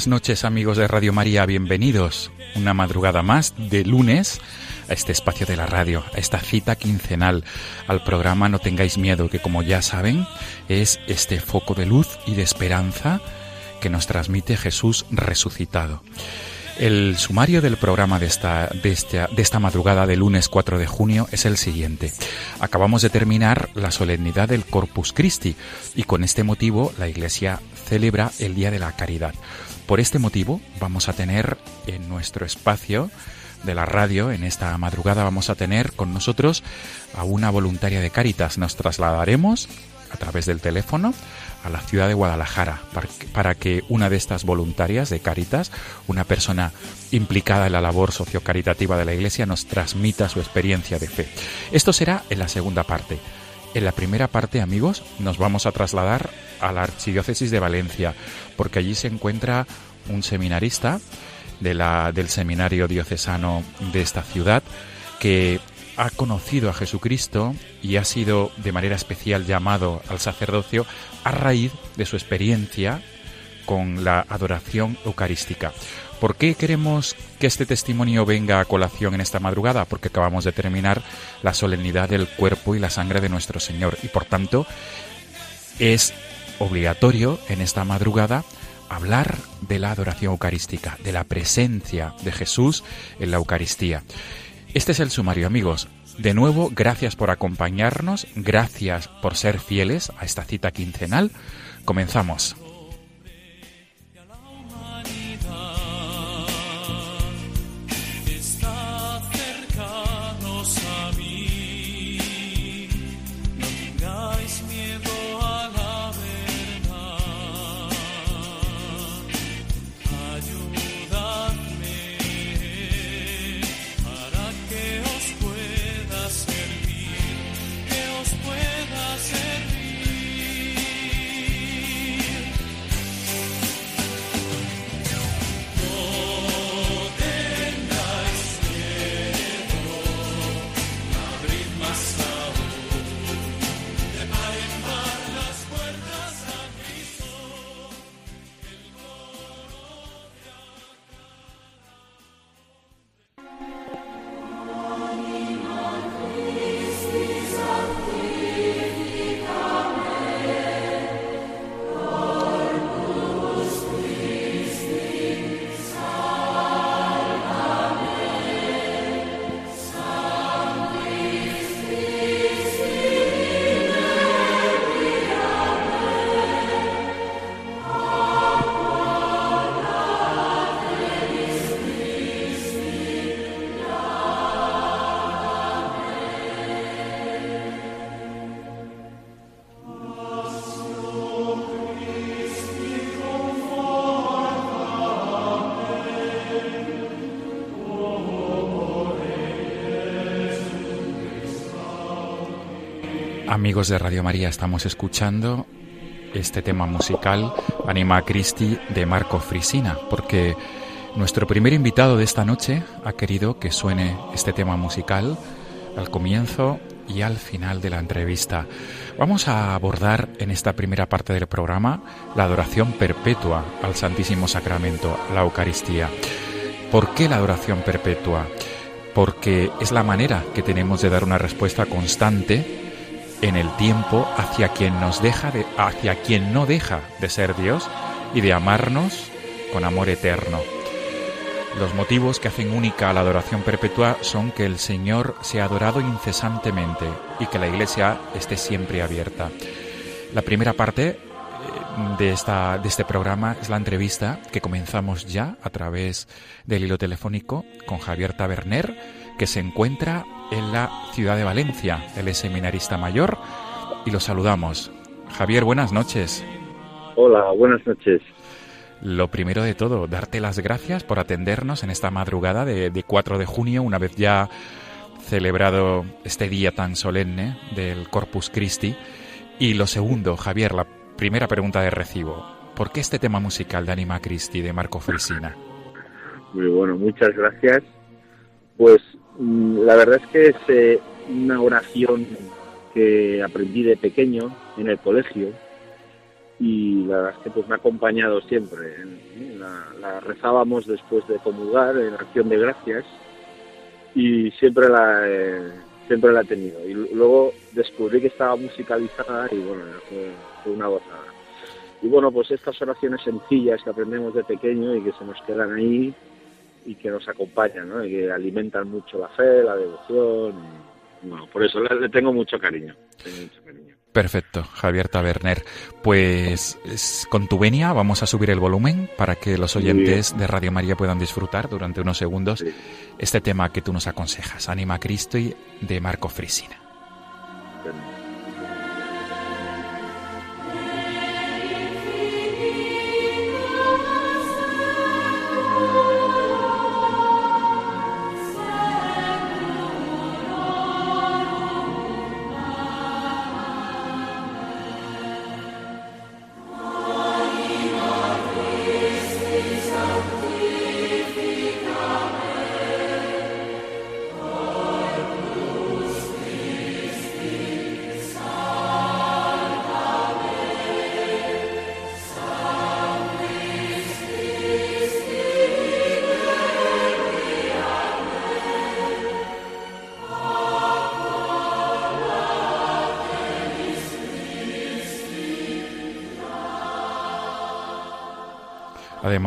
Buenas noches amigos de Radio María, bienvenidos una madrugada más de lunes a este espacio de la radio, a esta cita quincenal, al programa No tengáis miedo, que como ya saben es este foco de luz y de esperanza que nos transmite Jesús resucitado. El sumario del programa de esta, de, esta, de esta madrugada de lunes 4 de junio es el siguiente. Acabamos de terminar la solemnidad del Corpus Christi y con este motivo la Iglesia celebra el Día de la Caridad. Por este motivo vamos a tener en nuestro espacio de la radio, en esta madrugada vamos a tener con nosotros a una voluntaria de Caritas. Nos trasladaremos a través del teléfono a la ciudad de Guadalajara para que, una de estas voluntarias de Caritas, una persona implicada en la labor sociocaritativa de la Iglesia, nos transmita su experiencia de fe. Esto será en la segunda parte. En la primera parte, amigos, nos vamos a trasladar a la Archidiócesis de Valencia, porque allí se encuentra un seminarista de la, del seminario diocesano de esta ciudad que ha conocido a Jesucristo y ha sido de manera especial llamado al sacerdocio a raíz de su experiencia con la adoración eucarística. ¿Por qué queremos que este testimonio venga a colación en esta madrugada? Porque acabamos de terminar la solemnidad del cuerpo y la sangre de nuestro Señor y por tanto es obligatorio en esta madrugada hablar de la adoración eucarística, de la presencia de Jesús en la Eucaristía. Este es el sumario, amigos. De nuevo, gracias por acompañarnos, gracias por ser fieles a esta cita quincenal. Comenzamos. Amigos de Radio María, estamos escuchando este tema musical Anima Christi de Marco Frisina, porque nuestro primer invitado de esta noche ha querido que suene este tema musical al comienzo y al final de la entrevista. Vamos a abordar en esta primera parte del programa la adoración perpetua al Santísimo Sacramento, la Eucaristía. ¿Por qué la adoración perpetua? Porque es la manera que tenemos de dar una respuesta constante en el tiempo hacia quien nos deja de, hacia quien no deja de ser Dios y de amarnos con amor eterno. Los motivos que hacen única la adoración perpetua son que el Señor sea adorado incesantemente y que la Iglesia esté siempre abierta. La primera parte eh, de, esta, de este programa es la entrevista que comenzamos ya a través del hilo telefónico con Javier Taberner, que se encuentra en la ciudad de Valencia. Él es seminarista mayor y lo saludamos. Javier, buenas noches. Hola, buenas noches. Lo primero de todo, darte las gracias por atendernos en esta madrugada de, 4 de junio, una vez ya celebrado este día tan solemne del Corpus Christi. Y lo segundo, Javier, la primera pregunta de recibo. ¿Por qué este tema musical de Anima Christi de Marco Frisina? Muy bueno, muchas gracias. Pues la verdad es que es eh, una oración que aprendí de pequeño en el colegio y la verdad es que pues me ha acompañado siempre. La, rezábamos después de comulgar en acción de gracias y siempre la, siempre la he tenido. Y luego descubrí que estaba musicalizada y bueno, fue, fue una gozada. Y bueno, pues estas oraciones sencillas que aprendemos de pequeño y que se nos quedan ahí, y que nos acompañan, ¿no? y que alimentan mucho la fe, la devoción. bueno, por eso le, tengo mucho cariño, Perfecto, Javier Taberner. Pues con tu venia vamos a subir el volumen para que los oyentes de Radio María puedan disfrutar durante unos segundos este tema que tú nos aconsejas, Anima Cristo y de Marco Frisina.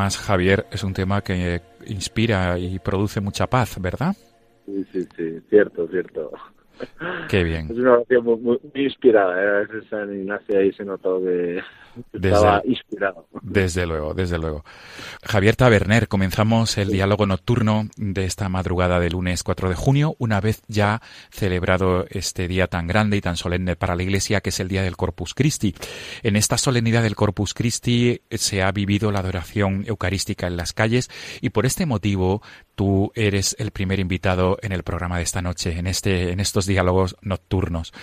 Además, Javier, es un tema que inspira y produce mucha paz, ¿verdad? Sí, sí, sí, cierto, cierto. Qué bien. Es una oración muy, inspirada. ¿eh? San Ignacio ahí se notó que estaba inspirado. Desde luego, desde luego. Javier Taberner, comenzamos el diálogo nocturno de esta madrugada del lunes 4 de junio, una vez ya celebrado este día tan grande y tan solemne para la Iglesia, que es el día del Corpus Christi. En esta solemnidad del Corpus Christi se ha vivido la adoración eucarística en las calles y por este motivo tú eres el primer invitado en el programa de esta noche, en, este, en estos diálogos nocturnos.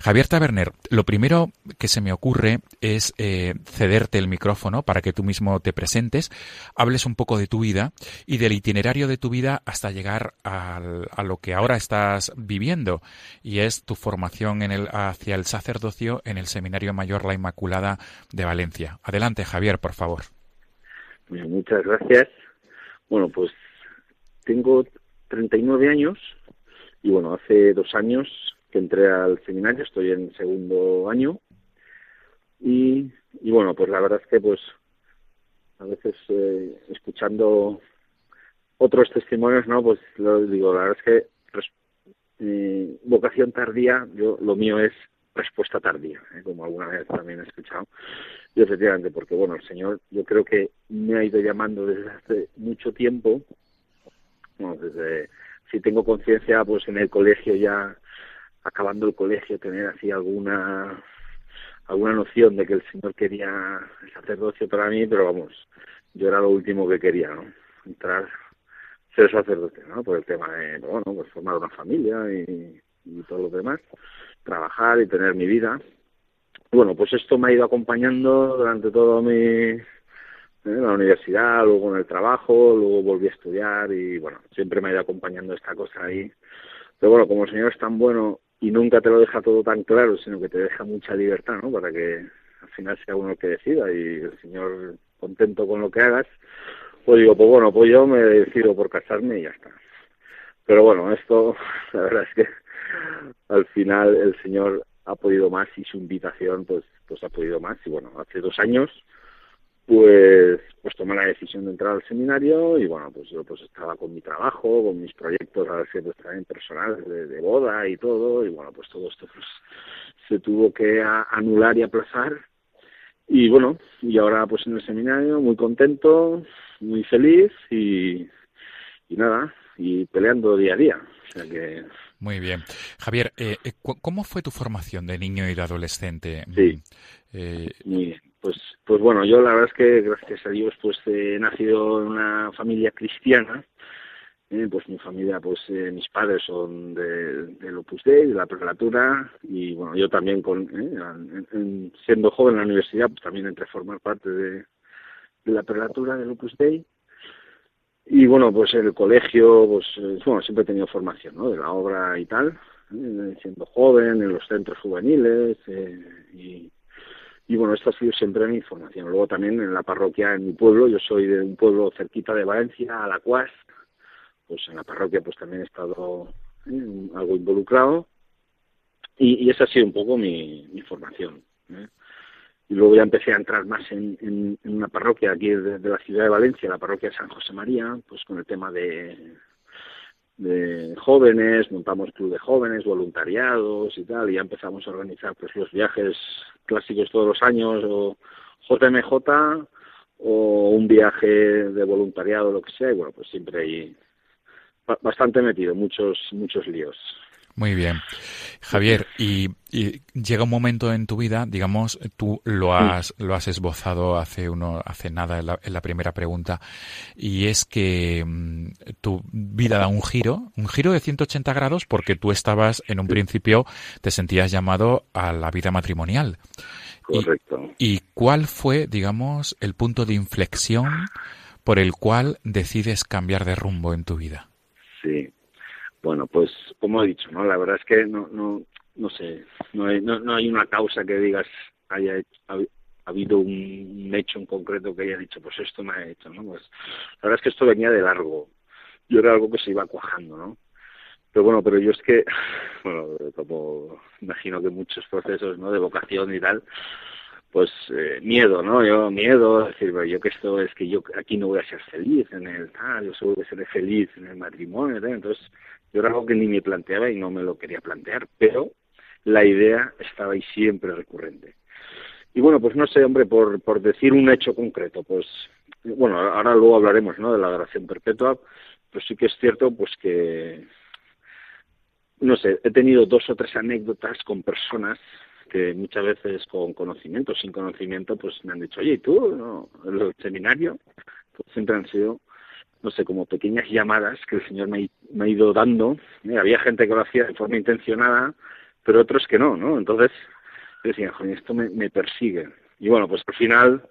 Javier Taberner, lo primero que se me ocurre es eh, cederte el micrófono para que tú mismo te presentes, hables un poco de tu vida y del itinerario de tu vida hasta llegar a lo que ahora estás viviendo y es tu formación en el, hacia el sacerdocio en el Seminario Mayor La Inmaculada de Valencia. Adelante, Javier, por favor. Muchas gracias. Bueno, pues tengo 39 años y bueno, hace dos años que entré al seminario, estoy en segundo año y, y bueno, pues la verdad es que pues a veces eh, escuchando otros testimonios, ¿no? Pues lo digo, la verdad es que eh, vocación tardía, yo lo mío es respuesta tardía, ¿eh? como alguna vez también he escuchado. Y efectivamente, porque bueno, el Señor yo creo que me ha ido llamando desde hace mucho tiempo desde, si tengo conciencia, pues en el colegio ya, acabando el colegio, tener así alguna alguna noción de que el Señor quería el sacerdocio para mí, pero vamos, yo era lo último que quería, ¿no? Entrar, ser sacerdote, ¿no? Por el tema de, bueno, pues formar una familia y, y todo lo demás. trabajar y tener mi vida. Bueno, pues esto me ha ido acompañando durante todo mi eh, la universidad, luego en el trabajo, luego volví a estudiar y bueno, siempre me ha ido acompañando esta cosa ahí. Pero bueno, como el Señor es tan bueno y nunca te lo deja todo tan claro, sino que te deja mucha libertad, ¿no? Para que al final sea uno el que decida y el Señor contento con lo que hagas, pues digo, pues bueno, pues yo me decido por casarme y ya está. Pero bueno, esto, la verdad es que al final el Señor ha podido más y su invitación pues pues ha podido más y bueno, hace dos años pues pues tomé la decisión de entrar al seminario y bueno pues yo pues estaba con mi trabajo con mis proyectos a veces pues también personales de, de boda y todo y bueno pues todo esto pues se tuvo que a- anular y aplazar y bueno y ahora pues en el seminario muy contento muy feliz y y nada y peleando día a día o sea que Muy bien. Javier, eh, eh, ¿cómo fue tu formación de niño y de adolescente? Sí. Eh, Muy bien. Pues, pues bueno, yo la verdad es que gracias a Dios pues he nacido en una familia cristiana. Eh, pues mi familia, pues eh, mis padres son de, del Opus Dei, de la prelatura, y bueno, yo también con, eh, en- en- siendo joven en la universidad, pues también entré a formar parte de, de la prelatura del Opus Dei. Y bueno, pues en el colegio, pues bueno, siempre he tenido formación, ¿no? De la obra y tal, siendo joven, en los centros juveniles, y, y bueno, esto ha sido siempre mi formación. Luego también en la parroquia, en mi pueblo, yo soy de un pueblo cerquita de Valencia, Alacuas, pues en la parroquia pues también he estado eh, algo involucrado y, y esa ha sido un poco mi, formación. ¿eh? Y luego ya empecé a entrar más en, en, una parroquia aquí de la ciudad de Valencia, la parroquia de San José María, pues con el tema de, de jóvenes, montamos club de jóvenes, voluntariados y tal, y ya empezamos a organizar pues los viajes clásicos todos los años, o JMJ, o un viaje de voluntariado, lo que sea, bueno, pues siempre ba- bastante metido, muchos, muchos líos. Muy bien. Javier, y, y llega un momento en tu vida, digamos, tú lo has, lo has esbozado hace uno, hace nada en la, en la primera pregunta, y es que mm, tu vida da un giro, un giro de 180 grados porque tú estabas en un principio, te sentías llamado a la vida matrimonial. Y- Correcto. ¿Y cuál fue, digamos, el punto de inflexión por el cual decides cambiar de rumbo en tu vida? Bueno, pues como he dicho, ¿no? La verdad es que no, no, no sé, no hay, no, no hay una causa que digas haya hecho- ha, ha habido un, hecho en concreto que haya dicho, pues esto me ha hecho, ¿no? Pues la verdad es que esto venía de largo. Yo era algo que se iba cuajando, ¿no? Pero bueno, pero yo es que, bueno, como imagino que muchos procesos, ¿no? De vocación y tal, pues eh, miedo, ¿no? Yo miedo, decir, "Pero yo que esto es que yo aquí no voy a ser feliz en el tal, yo seguro que seré feliz en el matrimonio, entonces yo era algo que ni me planteaba y no me lo quería plantear, pero la idea estaba ahí siempre recurrente. Y bueno, pues no sé, hombre, por, por decir un hecho concreto, pues bueno, ahora luego hablaremos, ¿no? De la adoración perpetua, pues sí que es cierto, pues que no sé, he tenido dos o tres anécdotas con personas que muchas veces con conocimiento, sin conocimiento, pues me han dicho, oye, ¿y tú? No, el seminario, pues siempre han sido, no sé, como pequeñas llamadas que el Señor me, ha- me ha ido dando. Eh, había gente que lo hacía de forma intencionada, pero otros que no, ¿no? Entonces, yo decía, joder, esto me, me persigue. Y bueno, pues al final,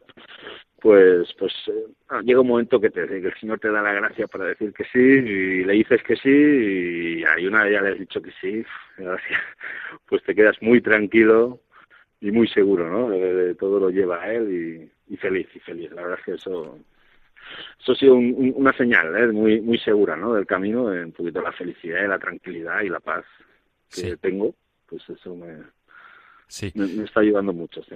pues pues eh, ah, llega un momento que, te, el Señor te da la gracia para decir que sí y le dices que sí y hay una ya le has dicho que sí, pues te quedas muy tranquilo y muy seguro, ¿no? De, de todo lo lleva a él y feliz, y feliz. La verdad es que eso eso ha sido un- un- una señal ¿eh? muy muy segura, ¿no? Del camino, de un poquito la felicidad y la tranquilidad y la paz que Sí. tengo, pues eso me, Sí. me, me está ayudando mucho, sí.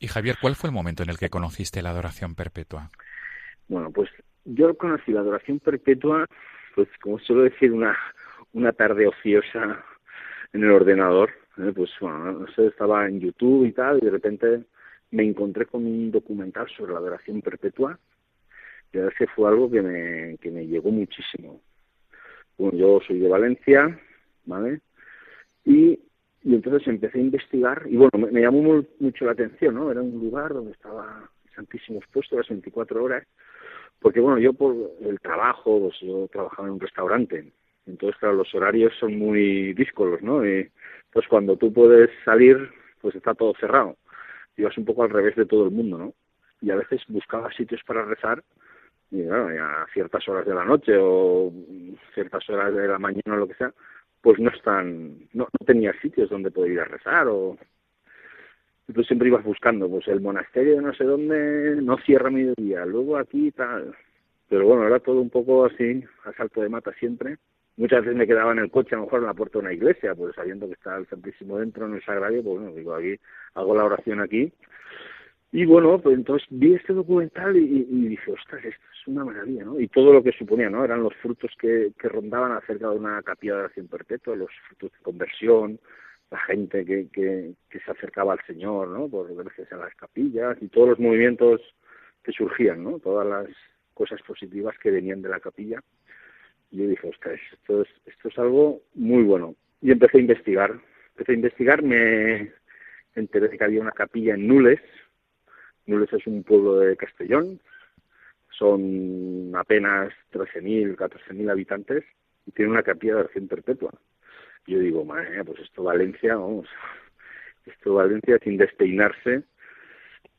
Y Javier, ¿cuál fue el momento en el que conociste la adoración perpetua? Bueno, pues yo conocí la adoración perpetua, pues como suelo decir, una, una tarde ociosa en el ordenador. ¿eh? Pues bueno, no sé, estaba en YouTube y tal, y de repente me encontré con un documental sobre la adoración perpetua. Verdad es que fue algo que me, que me llegó muchísimo. Bueno, yo soy de Valencia, ¿vale? Y, y entonces empecé a investigar, y bueno, me, llamó mu- mucho la atención, ¿no? Era un lugar donde estaba Santísimo expuesto las 24 horas, porque bueno, yo por el trabajo, pues yo trabajaba en un restaurante, entonces claro, los horarios son muy díscolos, ¿no? Y pues cuando tú puedes salir, pues está todo cerrado. Y vas un poco al revés de todo el mundo, ¿no? Y a veces buscaba sitios para rezar y claro, a ciertas horas de la noche o ciertas horas de la mañana o lo que sea, pues no están, no, no tenía sitios donde poder ir a rezar o tú siempre ibas buscando, pues el monasterio de no sé dónde no cierra mediodía, luego aquí tal, pero bueno, era todo un poco así, a salto de mata siempre. Muchas veces me quedaba en el coche, a lo mejor en la puerta de una iglesia, pues sabiendo que está el Santísimo dentro en el sagrario, pues bueno, digo, aquí hago la oración aquí. Y bueno, pues entonces vi este documental y, y dije, ostras, esto es una maravilla, ¿no? Y todo lo que suponía, ¿no? Eran los frutos que, que rondaban acerca de una capilla de oración perpetua, los frutos de conversión, la gente que, que, que se acercaba al Señor, ¿no? Por gracias a las capillas y todos los movimientos que surgían, ¿no? Todas las cosas positivas que venían de la capilla. Y yo dije, ostras, esto es, esto es algo muy bueno. Y empecé a investigar. Empecé a investigar, me enteré de que había una capilla en Nules. Nules es un pueblo de Castellón. Son apenas 13.000, 14.000 habitantes y tiene una capilla de oración perpetua. Yo digo, madre pues esto Valencia, vamos, esto Valencia sin despeinarse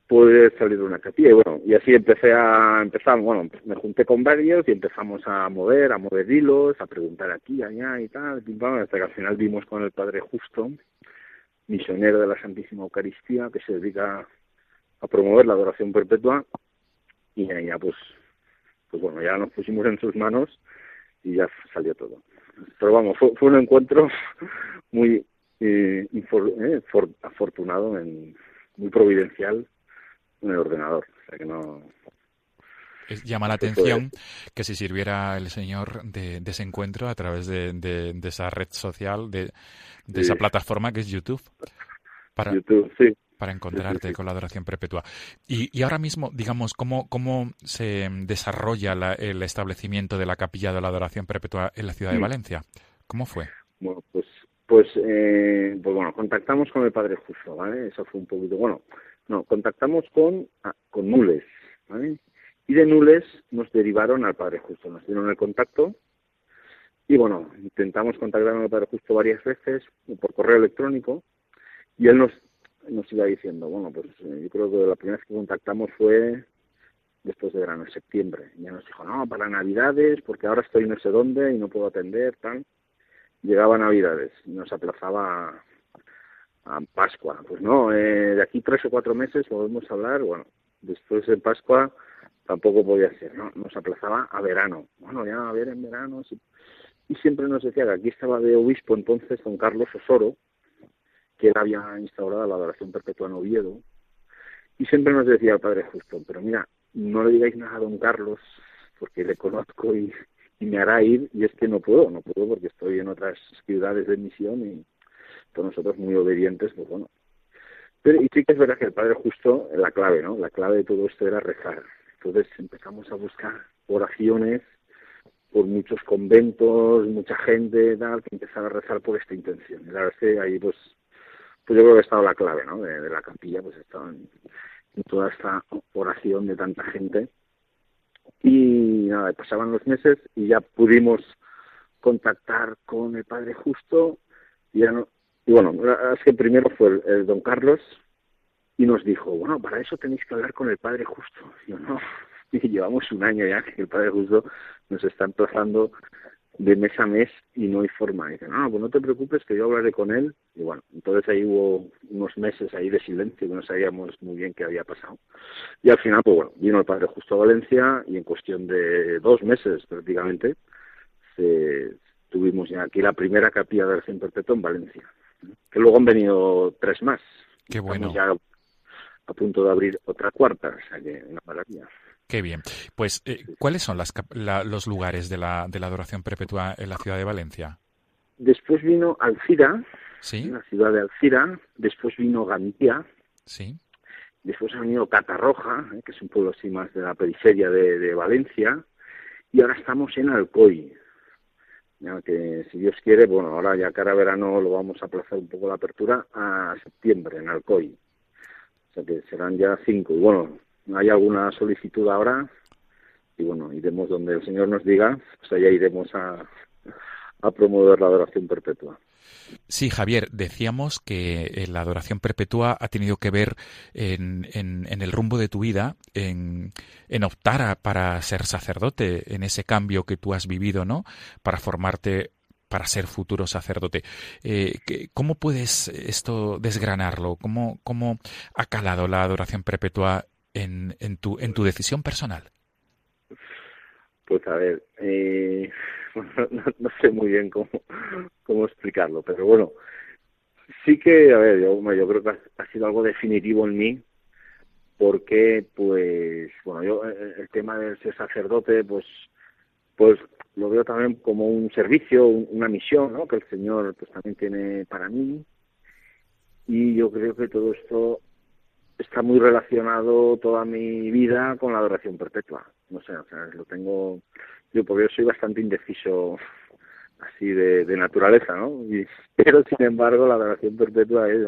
puede salir de una capilla. Y bueno, y así empecé a empezar, bueno, me junté con varios y empezamos a mover, a mover hilos, a preguntar aquí, allá y tal, pim, pam, hasta que al final vimos con el Padre Justo, misionero de la Santísima Eucaristía, que se dedica a promover la adoración perpetua, y ahí ya pues, pues bueno, ya nos pusimos en sus manos y ya salió todo. Pero vamos, fue, fue un encuentro muy eh, infor- eh, for- afortunado, en, muy providencial en el ordenador. O sea que no. Es- llama la atención que se sirviera el Señor de, de ese encuentro a través de, de- de esa red social, de, de Sí. esa plataforma que es YouTube, para, YouTube, sí. Para encontrarte con la adoración perpetua. Y, y ahora mismo, digamos, ¿cómo, cómo se desarrolla la- el establecimiento de la capilla de la adoración perpetua en la ciudad de Mm. Valencia? ¿Cómo fue? Bueno, pues, pues, eh, pues bueno, contactamos con el Padre Justo, ¿vale? Eso fue un poquito, bueno, no, contactamos con, ah, con Nules, ¿vale? Y de Nules nos derivaron al Padre Justo, nos dieron el contacto y bueno, intentamos contactar con el Padre Justo varias veces por correo electrónico y él nos, nos iba diciendo, bueno, pues eh, yo creo que la primera vez que contactamos fue después de verano, en septiembre. Y ya nos dijo, no, para Navidades, porque ahora estoy no sé dónde y no puedo atender, tal llegaba Navidades nos aplazaba a, Pascua. Pues no, eh, de aquí tres o cuatro meses volvemos a hablar. Bueno, después de Pascua tampoco podía ser, ¿no? Nos aplazaba a verano. Bueno, ya a ver en verano. Y siempre nos decía que aquí estaba de obispo entonces don Carlos Osoro, que él había instaurado la adoración perpetua en Oviedo. Y siempre nos decía el Padre Justo, pero mira, no le digáis nada a don Carlos, porque le conozco y, y me hará ir, y es que no puedo, no puedo porque estoy en otras ciudades de misión y todos nosotros muy obedientes, pues bueno. Pero, y sí que es verdad que el Padre Justo, la clave, ¿no? La clave de todo esto era rezar. Entonces empezamos a buscar oraciones por muchos conventos, mucha gente, tal, que empezaba a rezar por esta intención. Y la verdad es que ahí, pues, pues yo creo que ha estado la clave, ¿no? De, de la capilla, pues estaba en, en toda esta oración de tanta gente. Y nada, pasaban los meses y ya pudimos contactar con el Padre Justo y ya no, y bueno, es que primero fue el, el don Carlos y nos dijo, bueno, para eso tenéis que hablar con el Padre Justo. Y yo, no, y llevamos un año ya que el Padre Justo nos está emplazando de mes a mes y no hay forma. Y dice, no, pues no te preocupes que yo hablaré con él. Y bueno, entonces ahí hubo unos meses ahí de silencio que no sabíamos muy bien qué había pasado. Y al final, pues bueno, vino el Padre Justo a Valencia y en cuestión de dos meses prácticamente se, tuvimos ya aquí la primera capilla de oración perpetua en Valencia. Que luego han venido tres más. Qué bueno. Estamos ya a punto de abrir otra cuarta, o sea que una maravilla. Qué bien. Pues, eh, ¿cuáles son las, la- los lugares de la, de la adoración perpetua en la ciudad de Valencia? Después vino Alcira, ¿Sí? la ciudad de Alcira, después vino Gandía, ¿Sí? después ha venido Catarroja, eh, que es un pueblo así más de la periferia de, de Valencia, y ahora estamos en Alcoy. Ya que si Dios quiere, bueno, ahora ya cara verano lo vamos a aplazar un poco la apertura a septiembre en Alcoy. O sea que serán ya cinco. Y bueno, hay alguna solicitud ahora y bueno, iremos donde el Señor nos diga, pues allá iremos a, a promover la adoración perpetua. Sí, Javier, decíamos que eh, la adoración perpetua ha tenido que ver en, en, el rumbo de tu vida, en, en optar para ser sacerdote, en ese cambio que tú has vivido, ¿no? Para formarte para ser futuro sacerdote. Eh, ¿Cómo puedes esto desgranarlo? ¿Cómo, ¿Cómo ha calado la adoración perpetua en, en, tu, en tu decisión personal? Pues a ver, eh, no, sé muy bien cómo, cómo explicarlo, pero bueno, sí que, a ver, yo, yo creo que ha, sido algo definitivo en mí, porque, pues, bueno, yo eh, el tema del ser sacerdote, pues, pues lo veo también como un servicio, una misión, ¿no? Que el Señor, pues, también tiene para mí, y yo creo que todo esto está muy relacionado toda mi vida con la adoración perpetua. No sé, o sea, lo tengo yo porque yo soy bastante indeciso así de, naturaleza, ¿no? pero sin embargo la adoración perpetua es,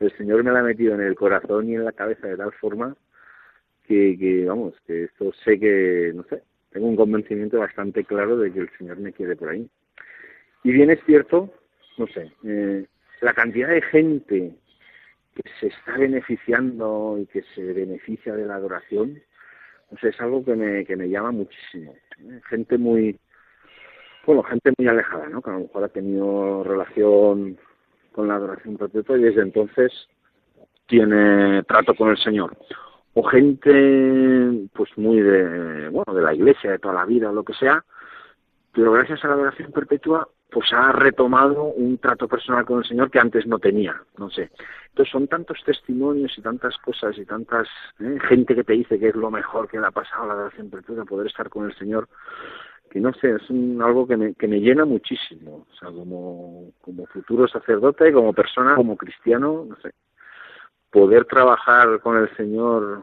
el Señor me la ha metido en el corazón y en la cabeza de tal forma que, que, vamos, que esto sé que, no sé, tengo un convencimiento bastante claro de que el Señor me quiere por ahí. Y bien es cierto, no sé, eh, la cantidad de gente que se está beneficiando y que se beneficia de la adoración, pues es algo que me, que me llama muchísimo. ¿eh? Gente muy, bueno, gente muy alejada, ¿no? Que a lo mejor ha tenido relación con la adoración perpetua y desde entonces tiene trato con el Señor. O gente, pues muy de, bueno, de la iglesia, de toda la vida, o lo que sea, pero gracias a la adoración perpetua pues ha retomado un trato personal con el Señor que antes no tenía, no sé. Entonces son tantos testimonios y tantas cosas y tantas ¿eh? gente que te dice que es lo mejor que le ha pasado a la adoración perpetua poder estar con el Señor que no sé, es algo que me, que me llena muchísimo, o sea, como, como futuro sacerdote, como persona, como cristiano, no sé, poder trabajar con el Señor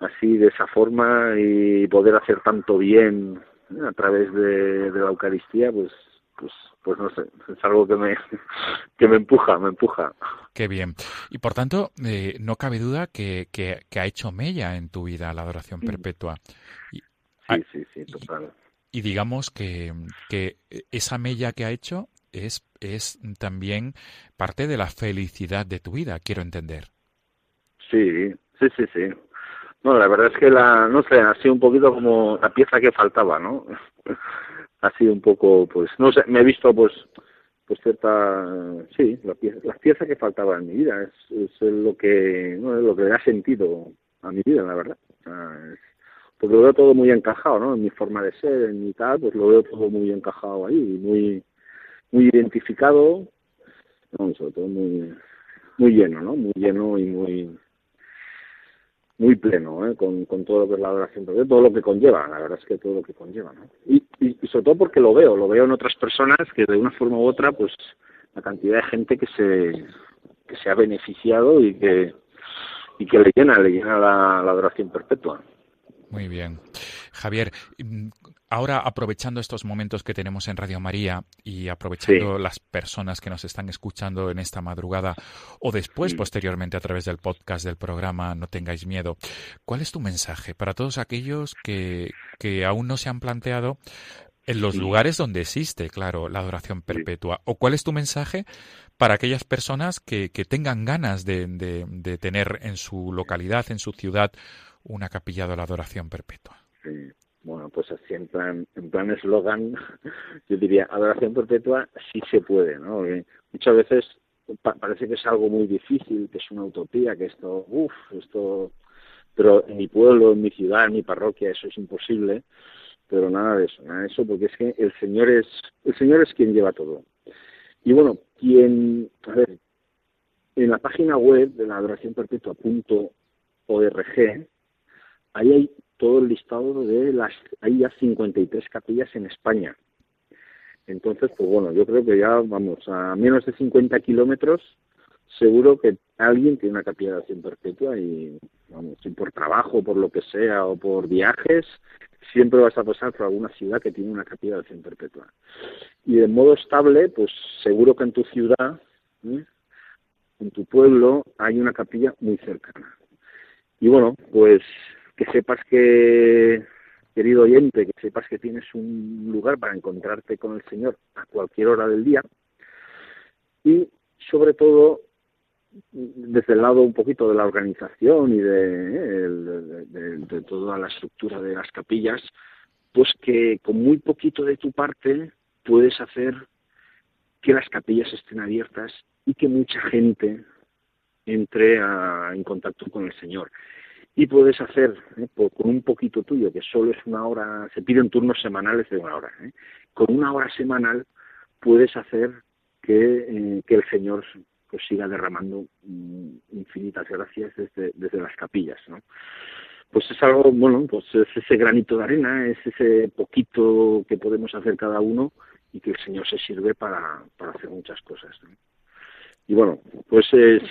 así de esa forma y poder hacer tanto bien ¿eh? a través de, de la Eucaristía, pues pues pues no sé, es algo que me, que me empuja, me empuja. Qué bien. Y por tanto, eh, no cabe duda que, que, ha hecho mella en tu vida la adoración perpetua. sí, sí, sí, total. Y, digamos que, que esa mella que ha hecho es, es también parte de la felicidad de tu vida, quiero entender. Sí, sí, sí, sí. No, la verdad es que la, no sé, ha sido un poquito como la pieza que faltaba, ¿no? Ha sido un poco, pues, no sé, me he visto, pues, pues cierta, sí, la pieza, la pieza que faltaba en mi vida, es, es lo que, no, es lo que le ha sentido a mi vida, la verdad. porque lo veo todo muy encajado, ¿no? En mi forma de ser, en mi tal, pues lo veo todo muy encajado ahí, muy, muy identificado, no, sobre todo muy, muy lleno, ¿no? Muy lleno y muy, muy pleno ¿eh? con, con todo lo que es la adoración, todo lo que conlleva, la verdad es que todo lo que conlleva. ¿no? Y, y, sobre todo porque lo veo, lo veo en otras personas que de una forma u otra, pues la cantidad de gente que se, que se ha beneficiado y que, y que le llena, le llena la, la adoración perpetua. Muy bien. Javier, mm, ahora aprovechando estos momentos que tenemos en Radio María y aprovechando las personas que nos están escuchando en esta madrugada o después, posteriormente, a través del podcast del programa No tengáis miedo, ¿cuál es tu mensaje para todos aquellos que, que aún no se han planteado en los lugares donde existe, claro, la adoración perpetua? ¿O cuál es tu mensaje para aquellas personas que, que tengan ganas de, de tener en su localidad, en su ciudad, una capilla de la adoración perpetua? Bueno, pues así en plan, en plan eslogan, yo diría, adoración perpetua sí se puede, ¿no? muchas veces parece que es algo muy difícil, que es una utopía, que esto, uff, esto, pero en mi pueblo, en mi ciudad, en mi parroquia, eso es imposible, pero nada de eso, nada de eso, porque es que el Señor es, el Señor es quien lleva todo. Y bueno, quien, a ver, en la página web de la adoración perpetua.org, ahí hay todo el listado de las, hay ya 53 capillas en España. Entonces, pues bueno, yo creo que ya vamos a menos de 50 kilómetros, seguro que alguien tiene una capilla de acción perpetua y, vamos, si por trabajo, por lo que sea, o por viajes, siempre vas a pasar por alguna ciudad que tiene una capilla de acción perpetua. Y de modo estable, pues seguro que en tu ciudad, ¿eh? en tu pueblo, hay una capilla muy cercana. Y bueno, pues que sepas que, querido oyente, que sepas que tienes un lugar para encontrarte con el Señor a cualquier hora del día. Y sobre todo, desde el lado un poquito de la organización y de, de, toda la estructura de las capillas, pues que con muy poquito de tu parte puedes hacer que las capillas estén abiertas y que mucha gente entre en contacto con el Señor. Y puedes hacer, ¿eh? con un poquito tuyo, que solo es una hora, se piden turnos semanales de una hora, ¿eh? con una hora semanal puedes hacer que, eh, que el Señor pues siga derramando mm, infinitas gracias desde, desde las capillas, ¿no? Pues es algo, bueno, pues es ese granito de arena, es ese poquito que podemos hacer cada uno y que el Señor se sirve para, para hacer muchas cosas. ¿no? Y bueno, pues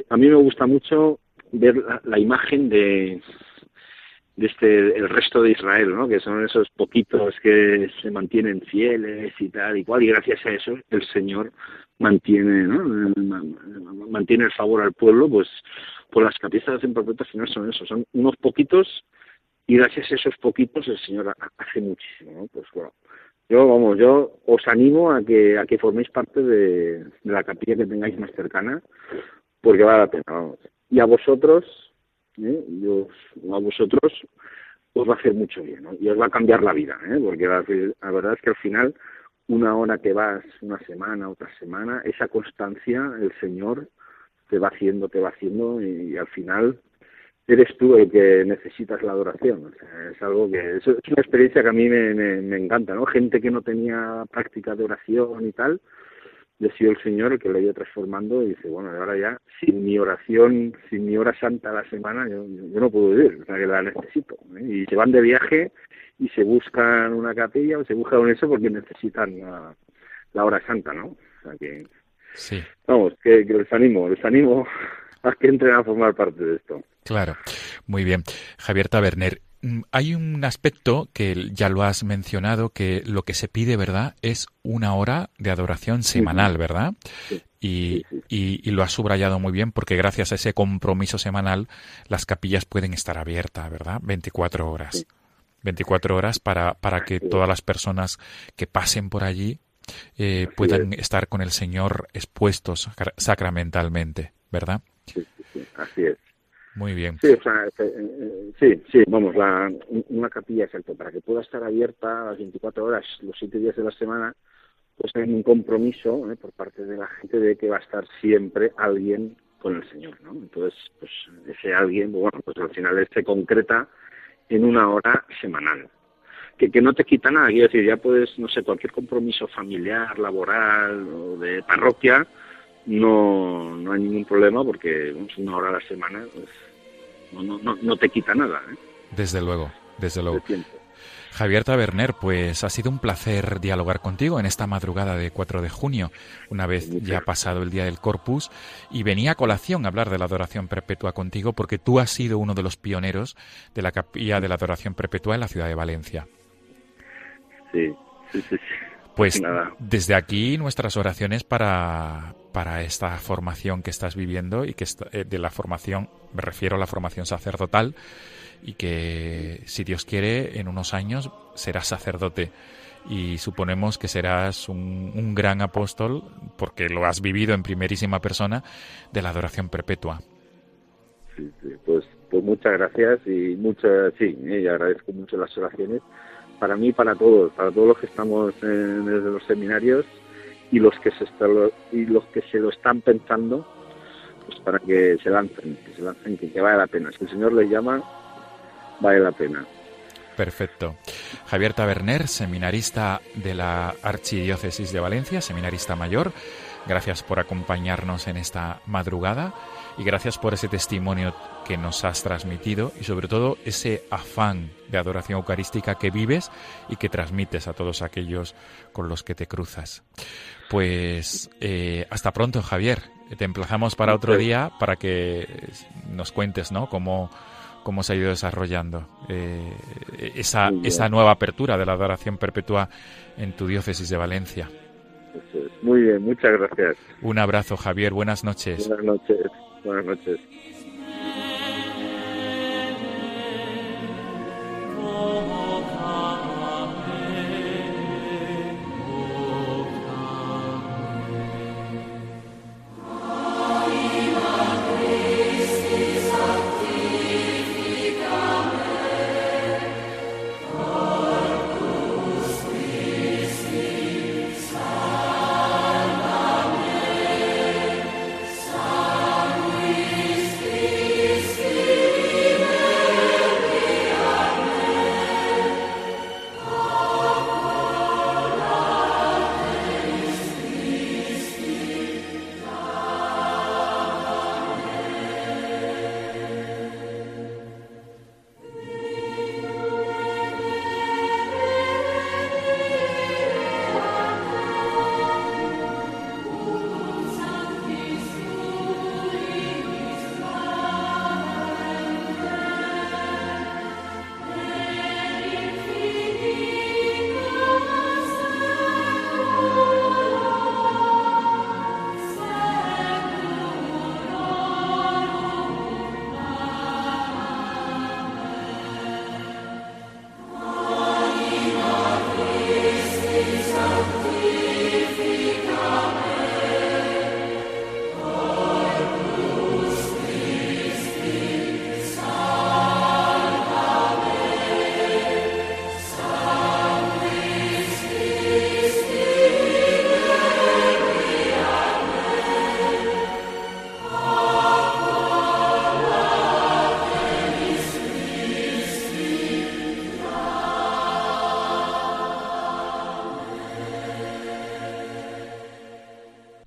a mí me gusta mucho ver la, imagen de, de este el resto de Israel, ¿no? Que son esos poquitos que se mantienen fieles y tal y cual y gracias a eso el Señor mantiene, ¿no? mantiene el favor al pueblo, pues por las capillas de al final son eso, son unos poquitos y gracias a esos poquitos el Señor hace muchísimo, ¿no? Pues bueno, yo, vamos, yo os animo a que, a que forméis parte de, la capilla que tengáis más cercana, porque vale la pena, vamos. Y a vosotros, ¿eh? a vosotros os va a hacer mucho bien, ¿no? Y os va a cambiar la vida, ¿eh? Porque la, la verdad es que al final, una hora que vas, una semana, otra semana, esa constancia, el Señor te va haciendo, te va haciendo, y al final eres tú el que necesitas la adoración. es algo que es, una experiencia que a mí me, me, encanta, ¿no? Gente que no tenía práctica de oración y tal, decía el Señor el que lo ha ido transformando y dice, bueno, ahora ya, sin mi oración, sin mi hora santa a la semana, yo, yo no puedo vivir, o sea, que la necesito. ¿eh? Y se van de viaje y se buscan una capilla o se buscan eso porque necesitan la, la hora santa, ¿no? O sea que, sí. vamos, que, que les animo, les animo a que entren a formar parte de esto. Claro, muy bien. Javier Taberner, hay un aspecto que ya lo has mencionado, que lo que se pide, ¿verdad?, es una hora de adoración semanal, ¿verdad? Y, y, lo has subrayado muy bien porque gracias a ese compromiso semanal las capillas pueden estar abiertas, ¿verdad? 24 horas. 24 horas para, para que todas las personas que pasen por allí eh, puedan estar con el Señor expuestos sacramentalmente, ¿verdad? Sí, sí, así es. Muy bien. Sí, o sea, este, eh, eh, sí, sí, vamos, la, una capilla, exacto, para que pueda estar abierta las 24 horas, los 7 días de la semana, pues hay un compromiso ¿eh? por parte de la gente de que va a estar siempre alguien con el Señor, ¿no? Entonces, pues ese alguien, bueno, pues al final se concreta en una hora semanal. Que, que no te quita nada, quiero decir, ya puedes, no sé, cualquier compromiso familiar, laboral o de parroquia, no, no hay ningún problema porque una hora a la semana pues, no, no, no, te quita nada. ¿eh? Desde luego, desde luego. Javier Taberner, pues ha sido un placer dialogar contigo en esta madrugada de 4 de junio, una vez ya pasado el día del Corpus, y venía a colación a hablar de la adoración perpetua contigo porque tú has sido uno de los pioneros de la capilla de la adoración perpetua en la ciudad de Valencia. Sí, sí, sí. Pues desde aquí nuestras oraciones para, para esta formación que estás viviendo y que eh, de la formación, me refiero a la formación sacerdotal y que si Dios quiere en unos años serás sacerdote y suponemos que serás un, un gran apóstol porque lo has vivido en primerísima persona de la adoración perpetua. Sí, pues, pues muchas gracias y muchas, sí, y agradezco mucho las oraciones para mí, para todos, para todos los que estamos en, los seminarios y los que se y los que se lo están pensando, pues para que se lancen, que se lancen, que, que vale la pena. Si el Señor les llama, vale la pena. Perfecto. Javier Taberner, seminarista de la Archidiócesis de Valencia, seminarista mayor, gracias por acompañarnos en esta madrugada y gracias por ese testimonio que nos has transmitido y sobre todo ese afán de adoración eucarística que vives y que transmites a todos aquellos con los que te cruzas. Pues eh, hasta pronto, Javier. Te emplazamos para otro día para que nos cuentes, ¿no? Cómo, cómo se ha ido desarrollando eh, esa, esa nueva apertura de la adoración perpetua en tu diócesis de Valencia. Muy bien, muchas gracias. Un abrazo, Javier. Buenas noches. Buenas noches. Buenas noches. como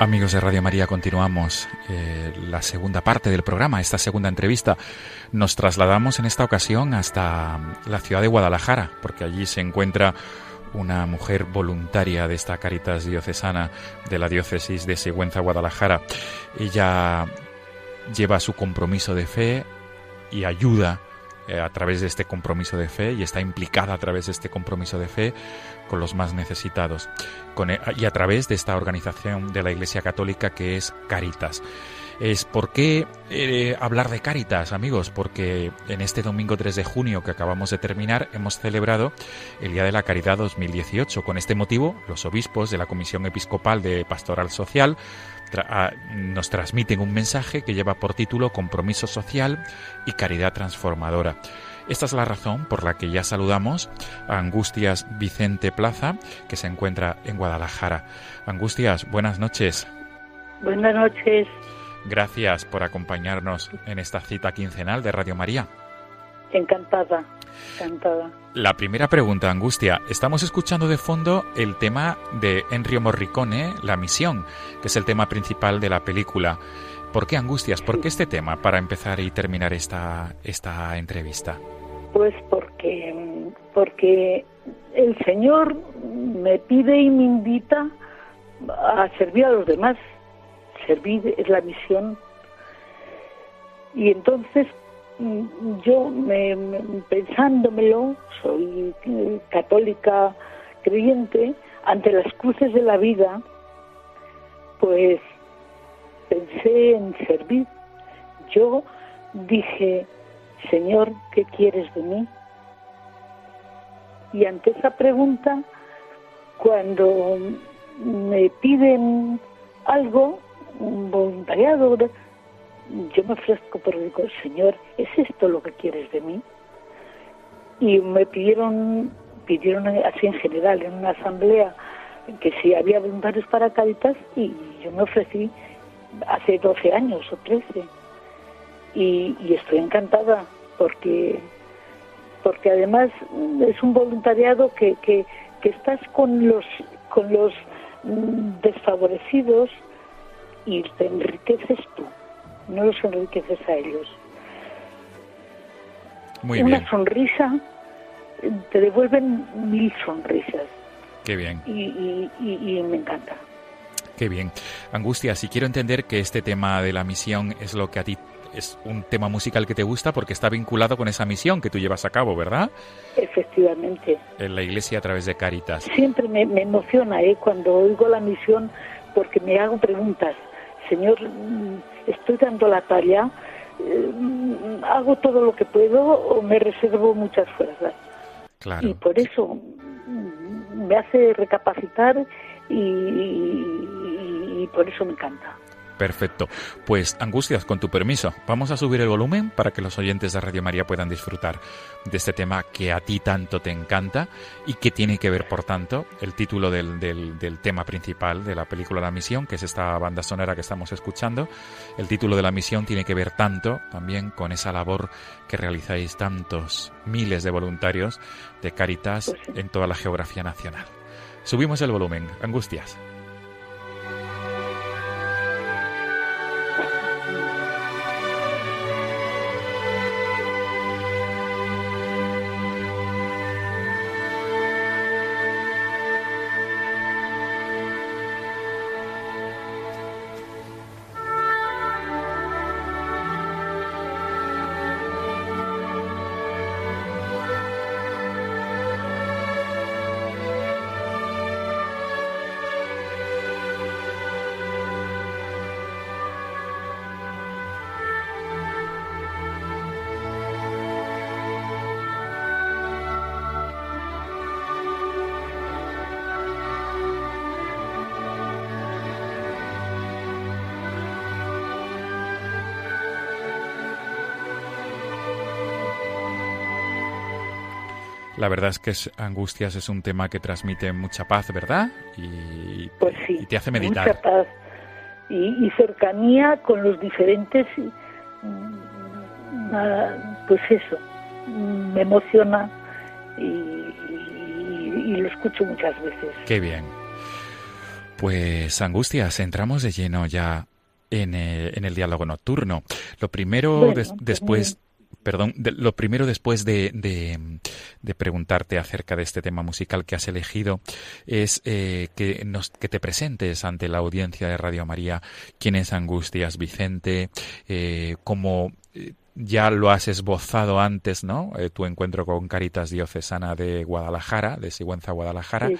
Amigos de Radio María, continuamos eh, la segunda parte del programa, esta segunda entrevista. Nos trasladamos en esta ocasión hasta la ciudad de Guadalajara, porque allí se encuentra una mujer voluntaria de esta Caritas diocesana de la diócesis de Sigüenza, Guadalajara. Ella lleva su compromiso de fe y ayuda eh, a través de este compromiso de fe y está implicada a través de este compromiso de fe con los más necesitados e, y a través de esta organización de la Iglesia Católica que es Caritas. Es por qué eh, hablar de Caritas, amigos, porque en este domingo 3 de junio que acabamos de terminar hemos celebrado el Día de la Caridad 2018. Con este motivo, los obispos de la Comisión Episcopal de Pastoral Social nos transmiten un mensaje que lleva por título Compromiso Social y Caridad Transformadora. Esta es la razón por la que ya saludamos a Angustias Vicente Plaza, que se encuentra en Guadalajara. Angustias, buenas noches. Buenas noches. Gracias por acompañarnos en esta cita quincenal de Radio María. Encantada, encantada. La primera pregunta, Angustia. Estamos escuchando de fondo el tema de Enrio Morricone, La Misión, que es el tema principal de la película. ¿Por qué Angustias? ¿Por qué este tema para empezar y terminar esta, esta entrevista? Pues porque, porque el Señor me pide y me invita a servir a los demás. Servir es la misión. Y entonces yo me, pensándomelo, soy católica creyente, ante las cruces de la vida, pues pensé en servir. Yo dije, Señor, ¿qué quieres de mí? Y ante esa pregunta, cuando me piden algo, un voluntariado, yo me ofrezco por digo, Señor, ¿es esto lo que quieres de mí? Y me pidieron, pidieron así en general, en una asamblea, que si había voluntarios para Caritas, y yo me ofrecí hace 12 años o 13. Y, y estoy encantada porque porque además es un voluntariado que, que, que estás con los con los mm, desfavorecidos y te enriqueces tú no los enriqueces a ellos. Muy Una sonrisa te devuelven mil sonrisas. Qué bien. Y, y, me encanta. Qué bien. Angustia, si quiero entender que este tema de la misión es lo que a ti es un tema musical que te gusta porque está vinculado con esa misión que tú llevas a cabo, ¿verdad? Efectivamente. En la iglesia a través de Caritas. Siempre me, me emociona ¿eh? cuando oigo la misión porque me hago preguntas. Señor, estoy dando la talla, eh, hago todo lo que puedo o me reservo muchas fuerzas. Claro. Y por eso mm, me hace recapacitar y por eso me encanta. Perfecto. Pues Angustias, con tu permiso, vamos a subir el volumen para que los oyentes de Radio María puedan disfrutar de este tema que a ti tanto te encanta y que tiene que ver, por tanto, el título del, del, tema principal de la película La Misión, que es esta banda sonora que estamos escuchando. El título de la misión tiene que ver tanto también con esa labor que realizáis tantos miles de voluntarios de Caritas pues en toda la geografía nacional. Subimos el volumen. Angustias. La verdad es que es, Angustias es un tema que transmite mucha paz, ¿verdad? Y, Pues sí, y te hace meditar. mucha paz y, y cercanía con los diferentes, mm, pues eso, mm, me emociona y, y- y lo escucho muchas veces. Qué bien. Pues Angustias, entramos de lleno ya en el, en el diálogo nocturno. Lo primero Bueno, des- pues después, perdón, de- lo primero después de, de, de preguntarte acerca de este tema musical que has elegido es eh, que nos que te presentes ante la audiencia de Radio María. ¿Quién es Angustias Vicente? Eh, cómo eh, ya lo has esbozado antes, ¿no? Eh, tu encuentro con Caritas Diocesana de Guadalajara, de Sigüenza, Guadalajara. Sí.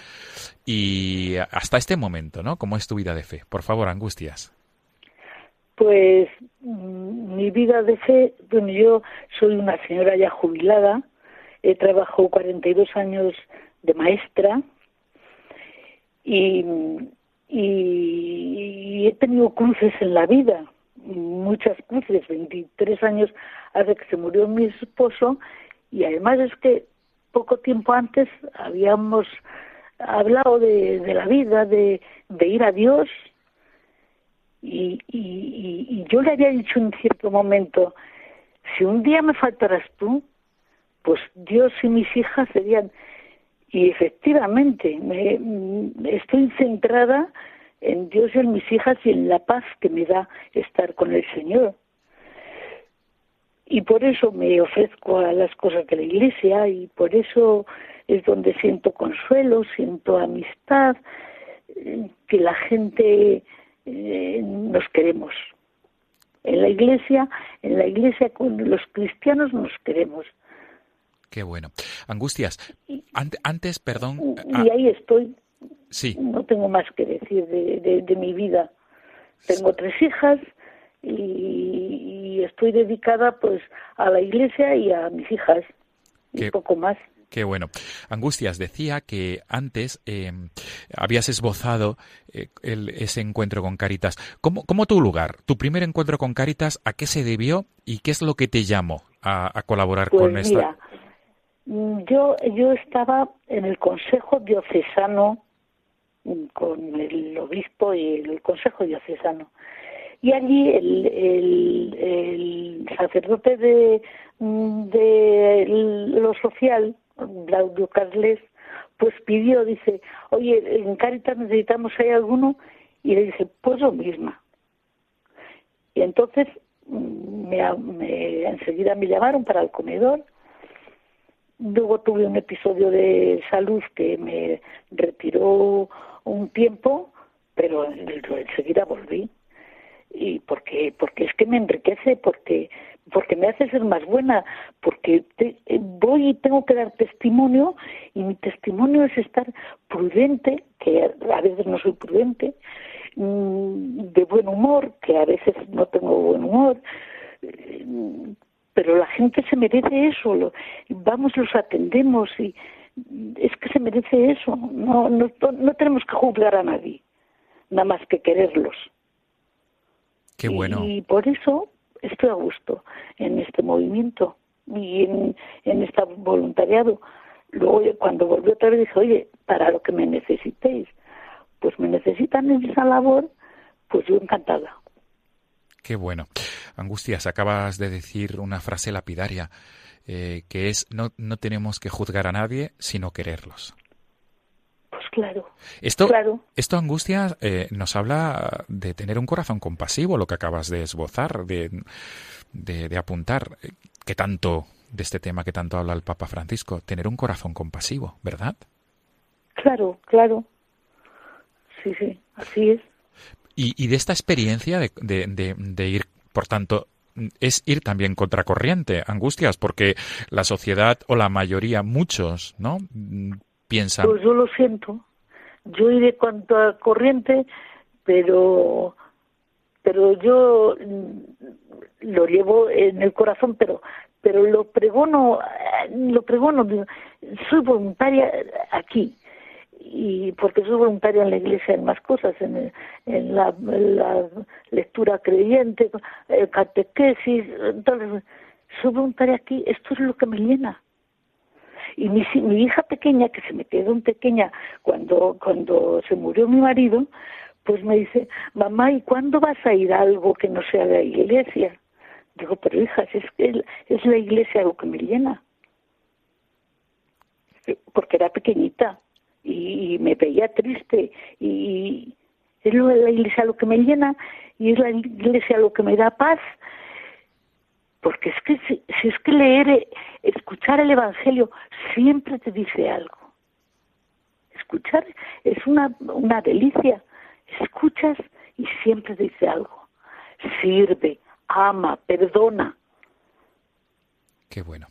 Y hasta este momento, ¿no? ¿Cómo es tu vida de fe? Por favor, Angustias. Pues mi vida de fe, bueno, yo soy una señora ya jubilada, he trabajado 42 años de maestra y, y he tenido cruces en la vida, muchas cruces, 23 años hace que se murió mi esposo y además es que poco tiempo antes habíamos hablado de, la vida, de ir a Dios y, y, yo le había dicho en cierto momento, si un día me faltaras tú, pues Dios y mis hijas serían... Y efectivamente, me, mm, estoy centrada en Dios y en mis hijas y en la paz que me da estar con el Señor. Y por eso me ofrezco a las cosas de la iglesia y por eso es donde siento consuelo, siento amistad, eh, que la gente eh, nos queremos. En la iglesia, en la iglesia con los cristianos nos queremos. Qué bueno. Angustias, ante- antes, perdón. Y ah, ahí estoy, sí, no tengo más que decir de, de- de mi vida. Tengo tres hijas y, y estoy dedicada pues a la iglesia y a mis hijas y poco más. Qué bueno. Angustias, decía que antes eh, habías esbozado eh, el- ese encuentro con Caritas. ¿Cómo, ¿Cómo tu lugar, tu primer encuentro con Caritas, a qué se debió y qué es lo que te llamó a, a colaborar Pues con mira, mm, yo yo estaba en el Consejo Diocesano mm, con el obispo y el Consejo Diocesano. Y allí el, el, el sacerdote de, mm, de lo social, Claudio Carles, pues pidió, dice, oye, en Cáritas necesitamos, ¿hay alguno? Y le dice, pues yo misma. Y entonces mm, me- enseguida me llamaron para el comedor. Luego tuve un episodio de salud que me retiró un tiempo, pero enseguida volví. Y porque, porque es que me enriquece, porque, porque me hace ser más buena, porque te- eh, voy y tengo que dar testimonio y mi testimonio es estar prudente, que a veces no soy prudente, mm, de buen humor, que a veces no tengo buen humor, eh, pero la gente se merece eso, lo- vamos, los atendemos y es que se merece eso, no, no, no tenemos que juzgar a nadie, nada más que quererlos. Qué bueno. Y por eso estoy a gusto en este movimiento y en, en este voluntariado. Luego, cuando volví otra vez, dije, oye, para lo que me necesitéis, pues me necesitan en esa labor, pues yo encantada. Qué bueno. Angustias, acabas de decir una frase lapidaria, eh, que es no, no tenemos que juzgar a nadie, sino quererlos. Claro, Esto, claro. esto Angustias, eh, nos habla de tener un corazón compasivo, lo que acabas de esbozar, de, de, de apuntar. ¿Qué tanto de este tema que tanto habla el Papa Francisco? Tener un corazón compasivo, ¿verdad? Claro, claro. Sí, sí, así es. Y, y de esta experiencia de, de, de, de ir, por tanto, es ir también contracorriente, angustias, porque la sociedad o la mayoría, muchos, ¿no? Mm, Piensan, Pues yo lo siento. Yo iré cuanto a corriente, pero pero yo mm, lo llevo en el corazón, pero pero lo pregono, eh, lo pregono. Soy voluntaria aquí y porque soy voluntaria en la iglesia en más cosas, en, en la, la lectura creyente, catequesis, entonces soy voluntaria aquí. Esto es lo que me llena Y mi, mi hija pequeña, que se me quedó en pequeña cuando, cuando se murió mi marido, pues me dice, mamá, ¿y cuándo vas a ir a algo que no sea la iglesia? Digo, pero hija, es es la iglesia lo que me llena. Porque era pequeñita y, y me veía triste y es la iglesia lo que me llena y es la iglesia lo que me da paz porque es que si, si, es que leer, escuchar el Evangelio siempre te dice algo. Escuchar es una, una delicia. Escuchas y siempre te dice algo. Sirve, ama, perdona. Qué bueno.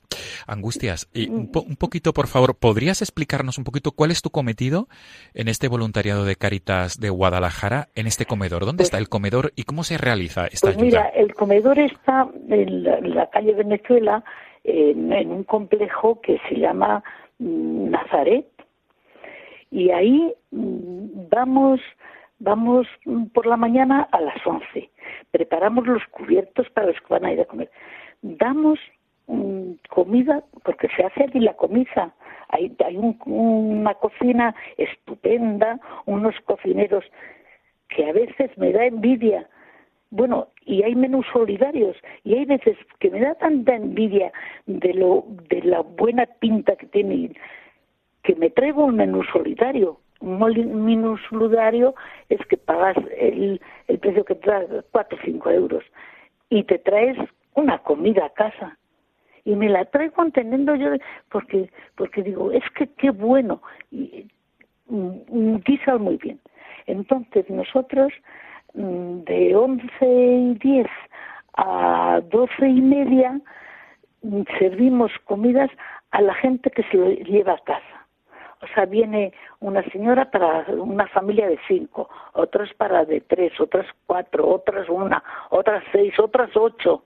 Angustias, y un, po un, poquito, por favor, ¿podrías explicarnos un poquito cuál es tu cometido en este voluntariado de Caritas de Guadalajara, en este comedor? ¿Dónde pues, está el comedor y cómo se realiza esta pues ayuda? Mira, el comedor está en la, en la calle Venezuela, en, en, un complejo que se llama mm, Nazaret, y ahí mm, vamos vamos por la mañana a las 11. Preparamos los cubiertos para los que van a ir a comer. Damos comida, porque se hace allí la comida. Hay, hay un, una cocina estupenda, unos cocineros que a veces me da envidia. Bueno, y hay menús solidarios, y hay veces que me da tanta envidia de lo de la buena pinta que tienen que me traigo un menú solidario. Un menú solidario es que pagas el, el precio que te da, cuatro o cinco euros, y te traes una comida a casa y me la traigo entendiendo yo porque porque digo es que qué bueno y guisa mm, muy bien entonces nosotros mm, de once y diez a doce y media mm, servimos comidas a la gente que se lo lleva a casa o sea, viene una señora para una familia de cinco, otras para de tres, otras cuatro, otras una, otras seis, otras ocho.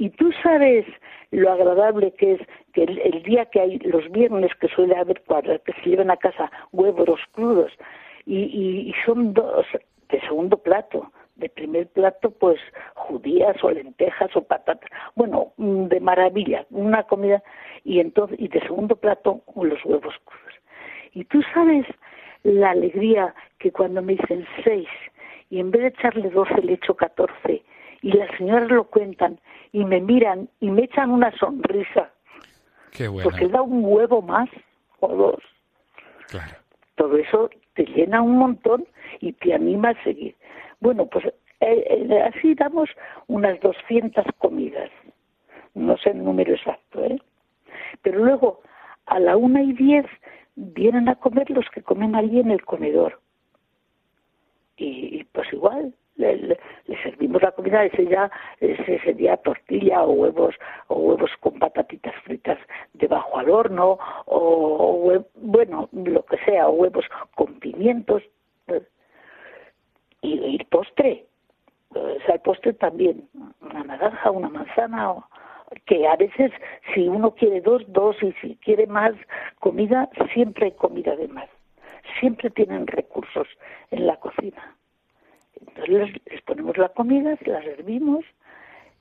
Y tú sabes lo agradable que es que el, el, día que hay, los viernes que suele haber cuadras, que se llevan a casa huevos crudos, y, y, son dos de segundo plato, de primer plato pues judías o lentejas o patatas, bueno, mm, de maravilla, una comida, y entonces, y de segundo plato los huevos crudos. Y tú sabes la alegría que cuando me dicen seis, y en vez de echarle doce le echo catorce, y las señoras lo cuentan y me miran y me echan una sonrisa. Qué bueno. Porque da un huevo más o dos. Claro. Todo eso te llena un montón y te anima a seguir. Bueno, pues eh, eh, así damos unas 200 comidas. No sé el número exacto, ¿eh? Pero luego, a la una y diez, vienen a comer los que comen allí en el comedor. Y, y pues igual, le, le, servimos la comida, ese ya ese sería tortilla o huevos o huevos con patatitas fritas debajo al horno o, bueno, lo que sea, huevos con pimientos y, y postre, o sea, el postre también, una naranja, una manzana o, que a veces si uno quiere dos, dos y si quiere más comida, siempre hay comida de más. Siempre tienen recursos en la cocina. Entonces les, ponemos la comida, se la servimos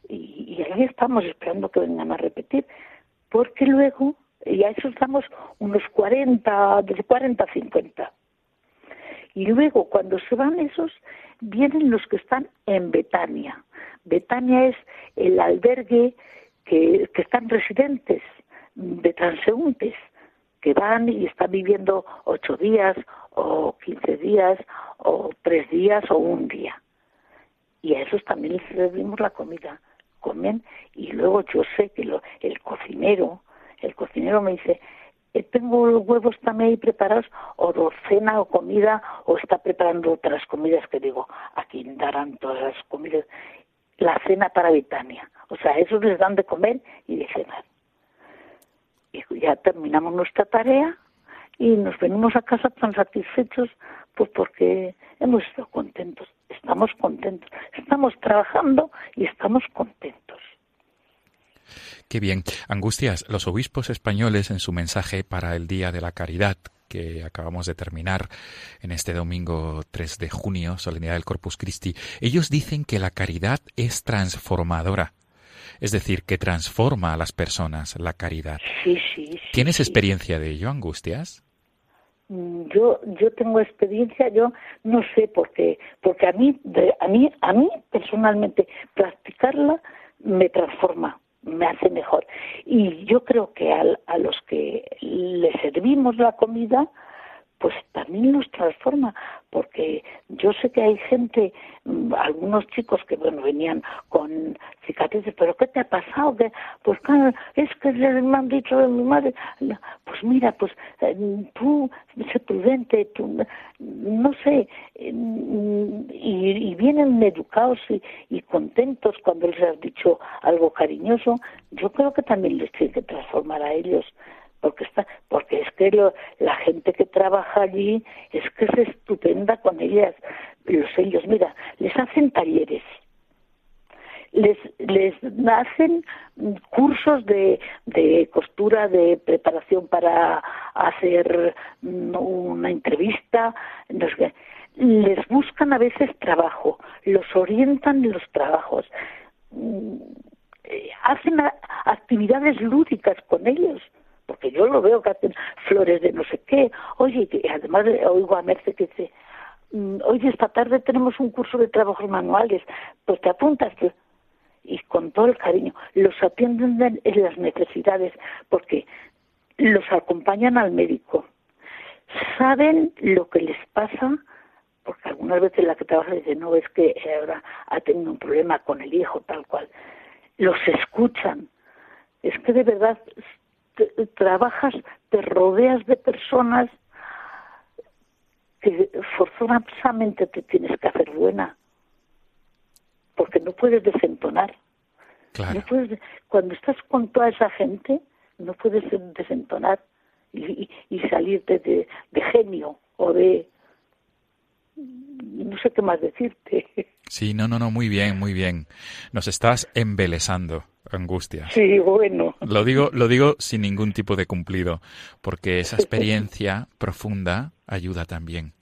y, y, ahí estamos esperando que vengan a repetir, porque luego, y a eso estamos unos 40, de 40 a 50. Y luego, cuando se van esos, vienen los que están en Betania. Betania es el albergue que, que están residentes de transeúntes que van y están viviendo ocho días o quince días o tres días o un día. Y a esos también les servimos la comida. Comen y luego yo sé que lo, el cocinero, el cocinero me dice, eh, tengo los huevos también ahí preparados, o docena o comida, o está preparando otras comidas que digo, aquí darán todas las comidas, la cena para Betania. O sea, esos les dan de comer y de cenar. Y ya terminamos nuestra tarea y nos venimos a casa tan satisfechos pues porque hemos estado contentos, estamos contentos, estamos trabajando y estamos contentos. Qué bien. Angustias, los obispos españoles en su mensaje para el Día de la Caridad que acabamos de terminar en este domingo 3 de junio, solemnidad del Corpus Christi, ellos dicen que la caridad es transformadora. Es decir, que transforma a las personas la caridad. Sí, sí. sí ¿Tienes sí. experiencia de ello, Angustias? Mm, Yo, yo tengo experiencia, yo no sé por qué, porque a mí, a mí, a mí personalmente practicarla me transforma, me hace mejor. Y yo creo que al- a los que le servimos la comida, pues también los transforma, porque yo sé que hay gente, mm, algunos chicos que bueno venían con cicatrices, pero ¿qué te ha pasado? Que, pues claro, es que me han dicho de mi madre, pues mira, pues eh, tú sé prudente, tú no sé, eh, y, y vienen educados y, y contentos cuando les has dicho algo cariñoso, yo creo que también les tiene que transformar a ellos porque está porque es que lo- la gente que trabaja allí es que es estupenda con ellas. Los ellos mira les hacen talleres. Les les hacen cursos de, de costura de preparación para hacer mm, una entrevista les buscan a veces trabajo los orientan en los trabajos. Mm, eh, hacen actividades lúdicas con ellos porque yo lo veo que hacen flores de no sé qué. Oye que además oigo a Merce que dice "Mm, oye esta tarde tenemos un curso de trabajos manuales pues te apuntas y con todo el cariño los atienden en- en las necesidades porque los acompañan al médico. Saben lo que les pasa porque algunas veces la que trabaja dice no es que ahora ha tenido un problema con el hijo tal cual los escuchan. Es que de verdad te- trabajas te rodeas de personas que forzosamente te tienes que hacer buena porque no puedes desentonar Claro. no puedes, cuando estás con toda esa gente, no puedes desentonar y, y, y salirte de, de genio o de... No sé qué más decirte. Sí, no, no, no, muy bien, muy bien. Nos estás embelesando, Angustias. Sí, bueno. Lo digo, lo digo sin ningún tipo de cumplido, porque esa experiencia profunda ayuda también.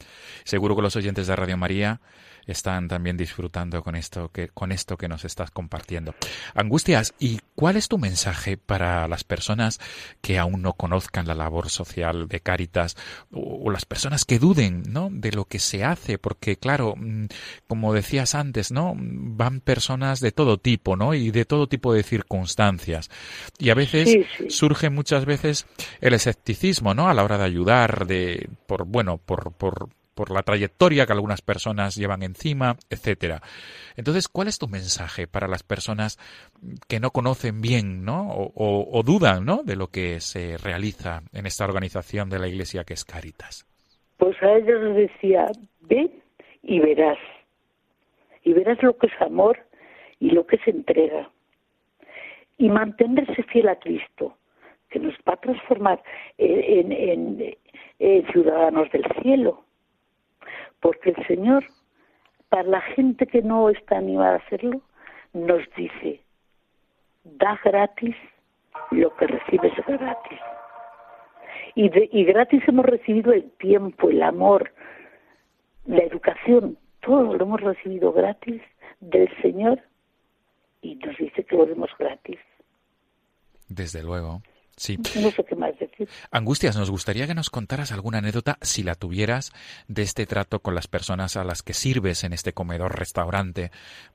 Seguro que los oyentes de Radio María están también disfrutando con esto que, con esto que nos estás compartiendo. Angustias, ¿y cuál es tu mensaje para las personas que aún no conozcan la labor social de Cáritas o, o las personas que duden, ¿no? de lo que se hace? Porque claro, mm, como decías antes, ¿no? van personas de todo tipo, ¿no? y de todo tipo de circunstancias. Y a veces Sí, sí. surge muchas veces el escepticismo, ¿no? A la hora de ayudar, de por bueno, por por por la trayectoria que algunas personas llevan encima, etcétera. Entonces, ¿cuál es tu mensaje para las personas que no conocen bien, ¿no? O, o- o dudan, ¿no? De lo que se realiza en esta organización de la Iglesia que es Caritas. Pues a ellos les decía, ve y verás. Y verás lo que es amor y lo que es entrega. Y mantenerse fiel a Cristo, que nos va a transformar en, ciudadanos del cielo. Porque el Señor, para la gente que no está animada a hacerlo, nos dice, da gratis lo que recibes gratis. Y, de- y gratis hemos recibido el tiempo, el amor, la educación, todo lo hemos recibido gratis del Señor y nos dice que lo demos gratis. Desde luego. Sí. No sé qué más decir. Angustias, nos gustaría que nos contaras alguna anécdota, si la tuvieras, de este trato con las personas a las que sirves en este comedor restaurante,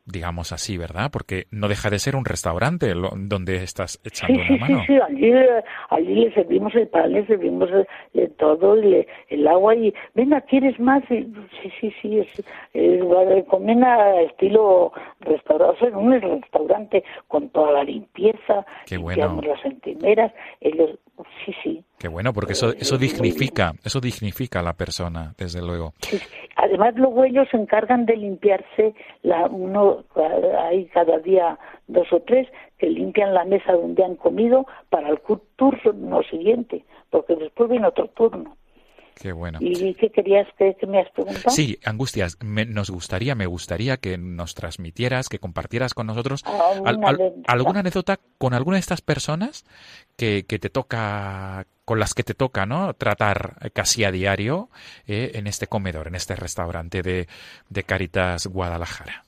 digamos así, ¿verdad? Porque no deja de ser un restaurante lo- donde estás Sí, echando sí, una sí, mano. sí, allí, eh, allí le servimos el pan, le servimos el, el todo, el, el agua y, venga, ¿quieres más? Y, sí, sí, sí, es, es comen a estilo restaurante, o sea, un restaurante con toda la limpieza, Qué bueno. las encimeras, ellos, sí, sí. Qué bueno, porque eso, eso Eh, dignifica, eso dignifica a la persona, desde luego. Sí. Además, luego ellos se encargan de limpiarse, la, uno hay cada día dos o tres que limpian la mesa donde han comido para el turno siguiente, porque después viene otro turno. Qué bueno. ¿Y qué querías que, que me has preguntado? Sí, Angustias, me- nos gustaría, me gustaría que nos transmitieras, que compartieras con nosotros Ah, al- al- alguna anécdota con alguna de estas personas que, que te toca, con las que te toca, ¿no? Tratar casi a diario eh, en este comedor, en este restaurante de, de Caritas Guadalajara.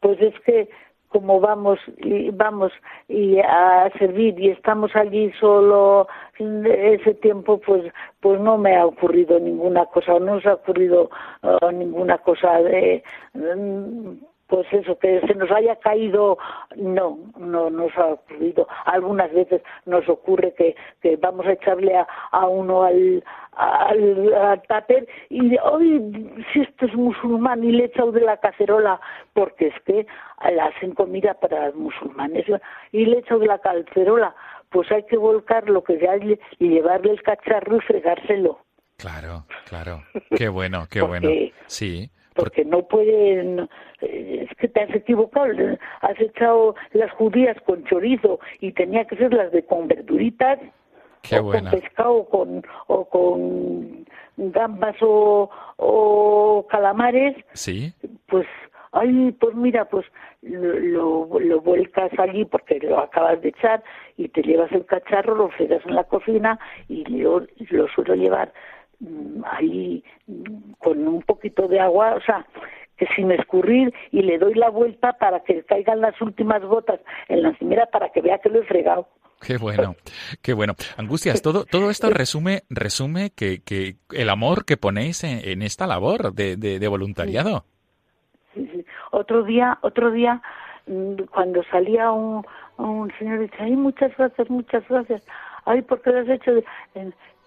Pues es que como vamos y vamos y a servir y estamos allí solo ese tiempo pues pues no me ha ocurrido ninguna cosa no se ha ocurrido uh, ninguna cosa de mm, pues eso, que se nos haya caído, no, no nos ha ocurrido. Algunas veces nos ocurre que, que vamos a echarle a, a uno al, al, al tupper y hoy si esto es musulmán y le he echado de la cacerola, porque es que la hacen comida para musulmanes y le he echado de la cacerola, pues hay que volcar lo que hay y llevarle el cacharro y fregárselo. Claro, claro. Qué bueno, qué Porque- bueno. Sí. Porque no pueden eh, es que te has equivocado has echado las judías con chorizo y tenía que ser las de con verduritas Qué o buena. con pescado con o con gambas o, o calamares Sí. pues ay pues mira pues lo, lo, lo vuelcas allí porque lo acabas de echar y te llevas el cacharro lo fregas en la cocina y lo, lo suelo llevar ahí mm, con un poquito de agua o sea que sin escurrir y le doy la vuelta para que caigan las últimas gotas en la encimera para que vea que lo he fregado Qué bueno, qué bueno. Angustias, todo, todo esto resume, resume que, que el amor que ponéis en, en esta labor de, de, de voluntariado. Sí, sí. Otro día, otro día, mm, cuando salía un, un señor dice, ay, muchas gracias, muchas gracias. Ay, ¿por qué lo has hecho?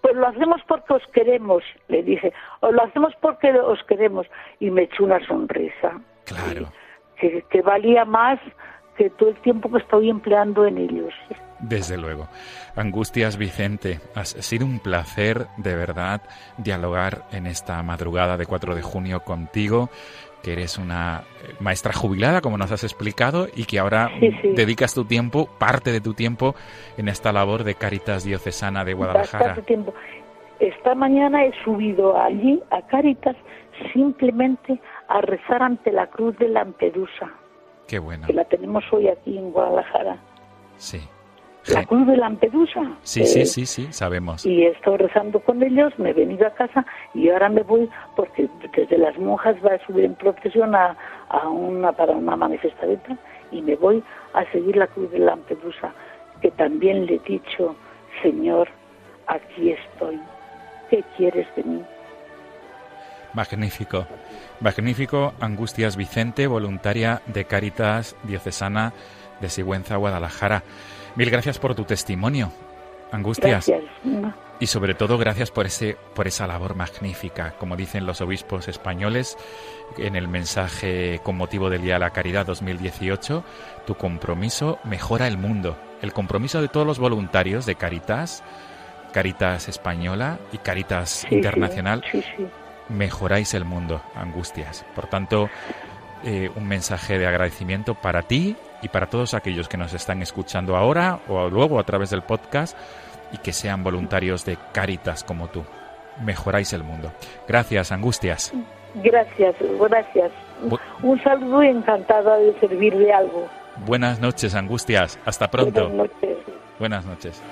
Pues lo hacemos porque os queremos, le dije. O lo hacemos porque os queremos. Y me echó una sonrisa. Claro. Que, que valía más que todo el tiempo que estoy empleando en ellos. Desde luego. Angustias Vicente, ha sido un placer de verdad dialogar en esta madrugada de 4 de junio contigo, que eres una eh, maestra jubilada, como nos has explicado, y que ahora Sí, sí. dedicas tu tiempo, parte de tu tiempo, en esta labor de Caritas Diocesana de Guadalajara. Tiempo. Esta mañana he subido allí, a Cáritas, simplemente a rezar ante la cruz de Lampedusa. Qué bueno. que la tenemos hoy aquí en Guadalajara. Sí. La cruz de Lampedusa. Sí, sí, Eh, sí, sí, sabemos. Y he estado rezando con ellos, me he venido a casa y ahora me voy porque desde las monjas va a subir en procesión a, a una para una manifestación y me voy a seguir la cruz de Lampedusa, que también le he dicho, Señor, aquí estoy. ¿Qué quieres de mí? Magnífico. Magnífico, Angustias Vicente, voluntaria de Caritas Diocesana de Sigüenza, Guadalajara. Mil gracias por tu testimonio, Angustias. Gracias. Y sobre todo gracias por ese por esa labor magnífica, como dicen los obispos españoles en el mensaje con motivo del Día de la Caridad 2018, tu compromiso mejora el mundo. El compromiso de todos los voluntarios de Caritas, Caritas española y Caritas Sí, internacional Sí, sí. mejoráis el mundo, Angustias. Por tanto, eh, un mensaje de agradecimiento para ti y para todos aquellos que nos están escuchando ahora o luego a través del podcast y que sean voluntarios de Caritas como tú. Mejoráis el mundo. Gracias, Angustias. Gracias, gracias. Bu- Un saludo y encantada de servir de algo. Buenas noches, Angustias. Hasta pronto. Buenas noches. Buenas noches.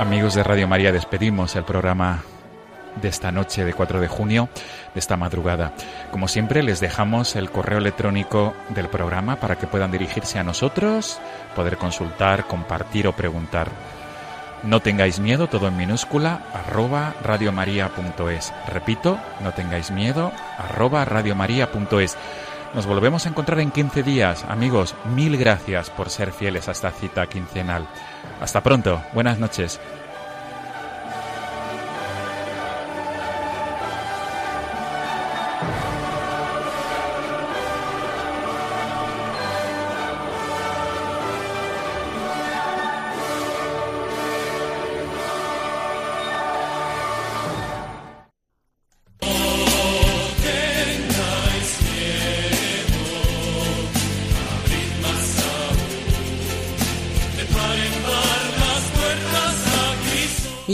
Amigos de Radio María, despedimos el programa de esta noche de 4 de junio, de esta madrugada. Como siempre, les dejamos el correo electrónico del programa para que puedan dirigirse a nosotros, poder consultar, compartir o preguntar. No tengáis miedo, todo en minúscula, arroba radiomaria.es. Repito, no tengáis miedo, arroba radiomaria.es. Nos volvemos a encontrar en 15 días. Amigos, mil gracias por ser fieles a esta cita quincenal. Hasta pronto, buenas noches.